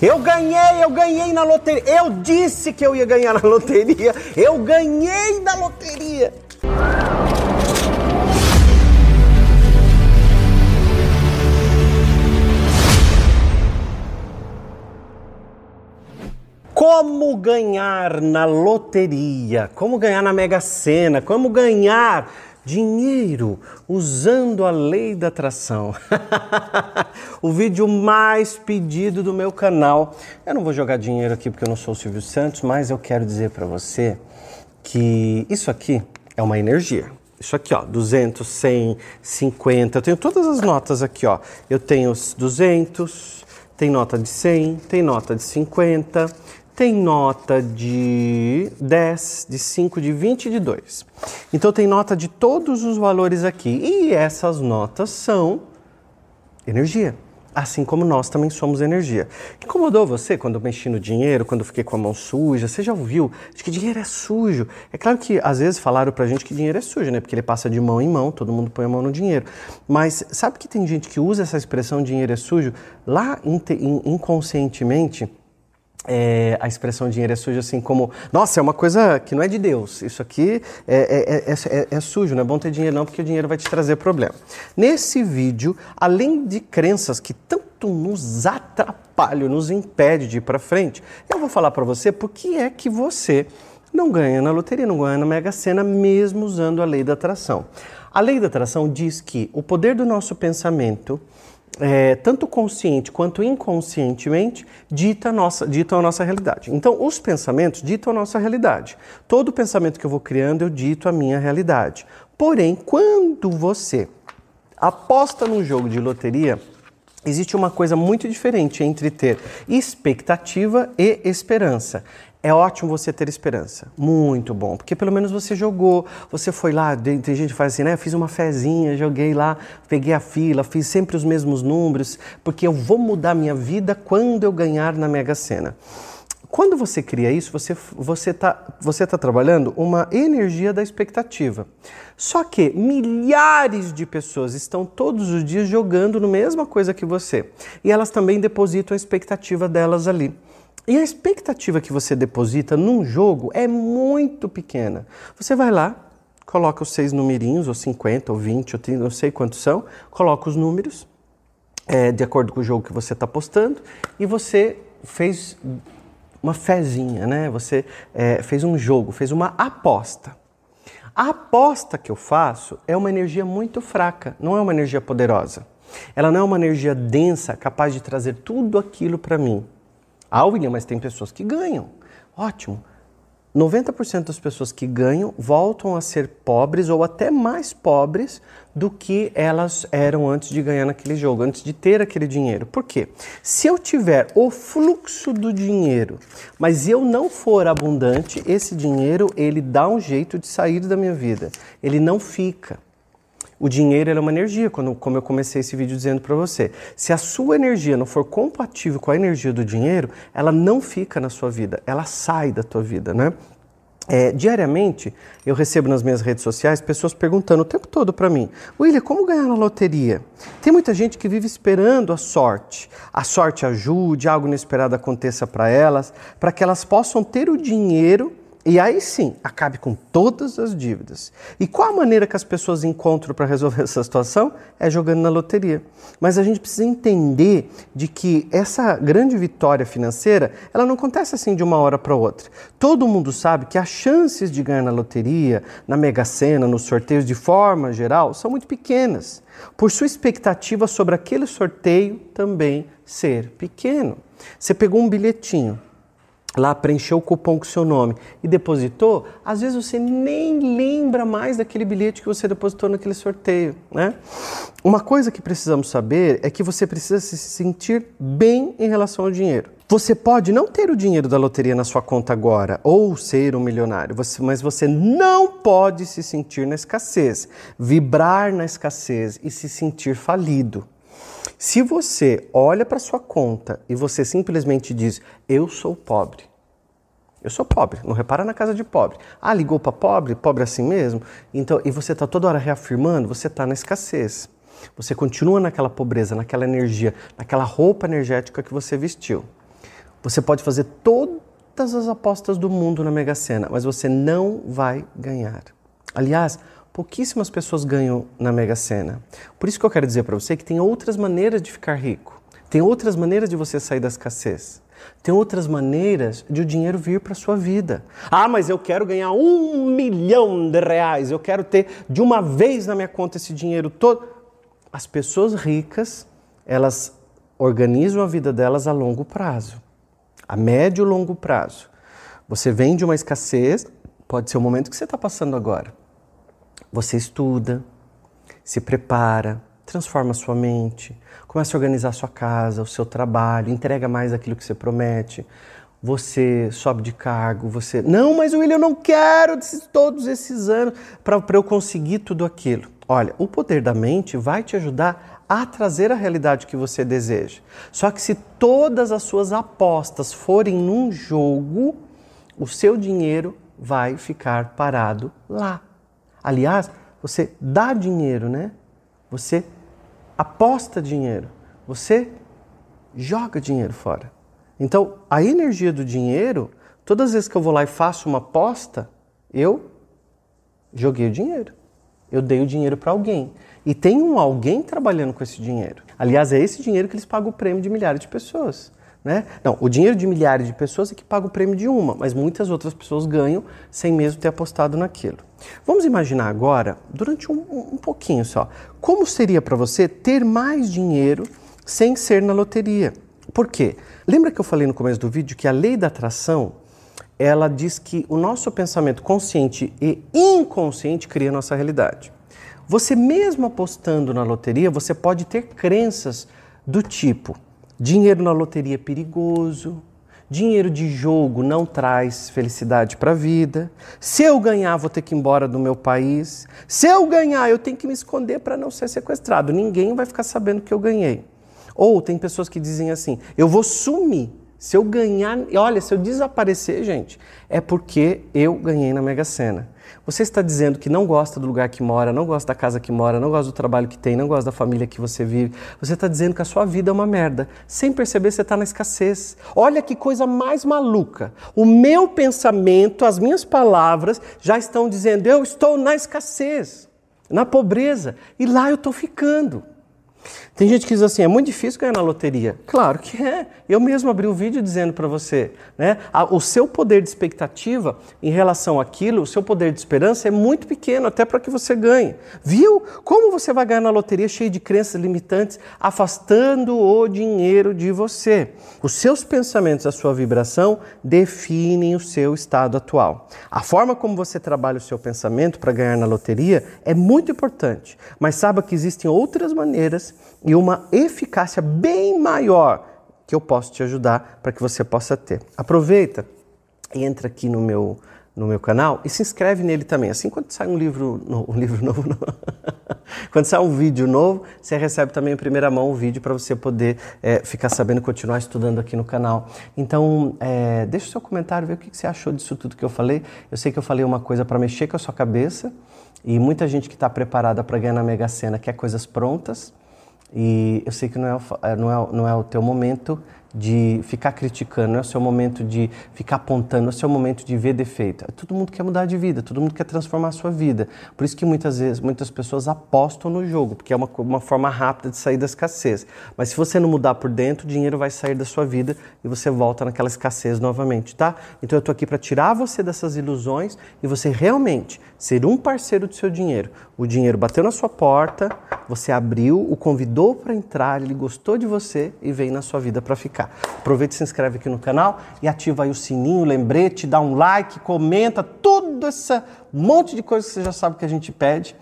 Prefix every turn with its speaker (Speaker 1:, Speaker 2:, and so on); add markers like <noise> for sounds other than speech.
Speaker 1: Eu ganhei, eu ganhei na loteria. Eu disse que eu ia ganhar na loteria. Eu ganhei na loteria. Como ganhar na loteria? Como ganhar na Mega Sena? Como ganhar dinheiro usando a lei da atração? <laughs> o vídeo mais pedido do meu canal. Eu não vou jogar dinheiro aqui porque eu não sou o Silvio Santos, mas eu quero dizer para você que isso aqui é uma energia. Isso aqui, ó, 200, 100, 50. Eu tenho todas as notas aqui, ó. Eu tenho os 200, tem nota de 100, tem nota de 50, tem nota de 10, de 5, de 20 e de 2. Então tem nota de todos os valores aqui. E essas notas são energia. Assim como nós também somos energia. Incomodou você quando eu mexi no dinheiro, quando eu fiquei com a mão suja? Você já ouviu de que dinheiro é sujo? É claro que às vezes falaram pra gente que dinheiro é sujo, né? Porque ele passa de mão em mão, todo mundo põe a mão no dinheiro. Mas sabe que tem gente que usa essa expressão dinheiro é sujo lá inconscientemente? É, a expressão dinheiro é sujo assim como, nossa, é uma coisa que não é de Deus, isso aqui é, é, é, é, sujo, não é bom ter dinheiro não, porque o dinheiro vai te trazer problema. Nesse vídeo, além de crenças que tanto nos atrapalham, nos impede de ir para frente, eu vou falar para você por que é que você não ganha na loteria, não ganha na Mega Sena, mesmo usando a lei da atração. A lei da atração diz que o poder do nosso pensamento é, tanto consciente quanto inconscientemente, dita nossa, ditam a nossa realidade. Então, os pensamentos ditam a nossa realidade. Todo pensamento que eu vou criando, eu dito a minha realidade. Porém, quando você aposta num jogo de loteria, existe uma coisa muito diferente entre ter expectativa e esperança. É ótimo você ter esperança, muito bom, porque pelo menos você jogou, você foi lá, tem gente que faz assim, né? Fiz uma fezinha, joguei lá, peguei a fila, fiz sempre os mesmos números, porque eu vou mudar minha vida quando eu ganhar na Mega Sena. Quando você cria isso, você você está você tá trabalhando uma energia da expectativa. Só que milhares de pessoas estão todos os dias jogando no mesma coisa que você e elas também depositam a expectativa delas ali. E a expectativa que você deposita num jogo é muito pequena. Você vai lá, coloca os seis numerinhos, ou 50, ou 20, ou 30, não sei quantos são, coloca os números é, de acordo com o jogo que você está postando e você fez uma fezinha, né? Você é, fez um jogo, fez uma aposta. A aposta que eu faço é uma energia muito fraca, não é uma energia poderosa. Ela não é uma energia densa capaz de trazer tudo aquilo para mim. Ah, William, mas tem pessoas que ganham. Ótimo. 90% das pessoas que ganham voltam a ser pobres ou até mais pobres do que elas eram antes de ganhar naquele jogo, antes de ter aquele dinheiro. Por quê? Se eu tiver o fluxo do dinheiro, mas eu não for abundante, esse dinheiro ele dá um jeito de sair da minha vida. Ele não fica. O dinheiro é uma energia, quando, como eu comecei esse vídeo dizendo para você. Se a sua energia não for compatível com a energia do dinheiro, ela não fica na sua vida, ela sai da tua vida, né? É, diariamente eu recebo nas minhas redes sociais pessoas perguntando o tempo todo para mim: William, como ganhar na loteria? Tem muita gente que vive esperando a sorte, a sorte ajude, algo inesperado aconteça para elas, para que elas possam ter o dinheiro e aí sim, acabe com todas as dívidas. E qual a maneira que as pessoas encontram para resolver <laughs> essa situação? É jogando na loteria. Mas a gente precisa entender de que essa grande vitória financeira, ela não acontece assim de uma hora para outra. Todo mundo sabe que as chances de ganhar na loteria, na Mega Sena, nos sorteios de forma geral, são muito pequenas. Por sua expectativa sobre aquele sorteio também ser pequeno. Você pegou um bilhetinho, lá preencheu o cupom com seu nome e depositou, às vezes você nem lembra mais daquele bilhete que você depositou naquele sorteio, né? Uma coisa que precisamos saber é que você precisa se sentir bem em relação ao dinheiro. Você pode não ter o dinheiro da loteria na sua conta agora ou ser um milionário, mas você não pode se sentir na escassez, vibrar na escassez e se sentir falido. Se você olha para sua conta e você simplesmente diz: "Eu sou pobre", eu sou pobre, não repara na casa de pobre. Ah, ligou para pobre, pobre assim mesmo? Então, e você está toda hora reafirmando, você está na escassez. Você continua naquela pobreza, naquela energia, naquela roupa energética que você vestiu. Você pode fazer todas as apostas do mundo na Mega Sena, mas você não vai ganhar. Aliás, pouquíssimas pessoas ganham na Mega Sena. Por isso que eu quero dizer para você que tem outras maneiras de ficar rico. Tem outras maneiras de você sair da escassez. Tem outras maneiras de o dinheiro vir para sua vida. Ah, mas eu quero ganhar um milhão de reais. Eu quero ter de uma vez na minha conta esse dinheiro todo. As pessoas ricas, elas organizam a vida delas a longo prazo, a médio e longo prazo. Você vem de uma escassez, pode ser o momento que você está passando agora. Você estuda, se prepara, transforma sua mente, começa a organizar a sua casa, o seu trabalho, entrega mais aquilo que você promete. Você sobe de cargo, você. Não, mas William, eu não quero todos esses anos para eu conseguir tudo aquilo. Olha, o poder da mente vai te ajudar a trazer a realidade que você deseja. Só que se todas as suas apostas forem num jogo, o seu dinheiro vai ficar parado lá. Aliás, você dá dinheiro, né? Você aposta dinheiro, você joga dinheiro fora. Então, a energia do dinheiro, todas as vezes que eu vou lá e faço uma aposta, eu joguei o dinheiro. Eu dei o dinheiro para alguém. E tem um alguém trabalhando com esse dinheiro. Aliás, é esse dinheiro que eles pagam o prêmio de milhares de pessoas. Né? Não, o dinheiro de milhares de pessoas é que paga o prêmio de uma, mas muitas outras pessoas ganham sem mesmo ter apostado naquilo. Vamos imaginar agora, durante um, um pouquinho só, como seria para você ter mais dinheiro sem ser na loteria. Por quê? Lembra que eu falei no começo do vídeo que a lei da atração ela diz que o nosso pensamento consciente e inconsciente cria a nossa realidade. Você mesmo apostando na loteria, você pode ter crenças do tipo: Dinheiro na loteria é perigoso. Dinheiro de jogo não traz felicidade para a vida. Se eu ganhar, vou ter que ir embora do meu país. Se eu ganhar, eu tenho que me esconder para não ser sequestrado. Ninguém vai ficar sabendo que eu ganhei. Ou tem pessoas que dizem assim: eu vou sumir. Se eu ganhar, olha, se eu desaparecer, gente, é porque eu ganhei na Mega Sena. Você está dizendo que não gosta do lugar que mora, não gosta da casa que mora, não gosta do trabalho que tem, não gosta da família que você vive. Você está dizendo que a sua vida é uma merda. Sem perceber, você está na escassez. Olha que coisa mais maluca. O meu pensamento, as minhas palavras já estão dizendo: eu estou na escassez, na pobreza, e lá eu estou ficando. Tem gente que diz assim, é muito difícil ganhar na loteria. Claro que é. Eu mesmo abri um vídeo dizendo para você, né? O seu poder de expectativa em relação àquilo, o seu poder de esperança é muito pequeno, até para que você ganhe. Viu? Como você vai ganhar na loteria cheio de crenças limitantes, afastando o dinheiro de você? Os seus pensamentos, a sua vibração definem o seu estado atual. A forma como você trabalha o seu pensamento para ganhar na loteria é muito importante, mas saiba que existem outras maneiras e uma eficácia bem maior que eu posso te ajudar para que você possa ter. Aproveita e entra aqui no meu no meu canal e se inscreve nele também. Assim, quando sai um livro, um livro <laughs> novo, quando sai um vídeo novo, você recebe também em primeira mão o vídeo para você poder é, ficar sabendo continuar estudando aqui no canal. Então, é, deixa o seu comentário, ver o que você achou disso tudo que eu falei. Eu sei que eu falei uma coisa para mexer com a sua cabeça e muita gente que está preparada para ganhar na Mega Sena quer coisas prontas. E eu sei que não é, é, não é, não é o teu momento de ficar criticando, não é o seu momento de ficar apontando, não é o seu momento de ver defeito. Todo mundo quer mudar de vida, todo mundo quer transformar a sua vida. Por isso que muitas vezes muitas pessoas apostam no jogo, porque é uma, uma forma rápida de sair da escassez. Mas se você não mudar por dentro, o dinheiro vai sair da sua vida e você volta naquela escassez novamente, tá? Então eu estou aqui para tirar você dessas ilusões e você realmente ser um parceiro do seu dinheiro. O dinheiro bateu na sua porta, você abriu, o convidou para entrar, ele gostou de você e veio na sua vida para ficar. Aproveita e se inscreve aqui no canal e ativa aí o sininho, lembrete, dá um like, comenta, tudo essa monte de coisa que você já sabe que a gente pede.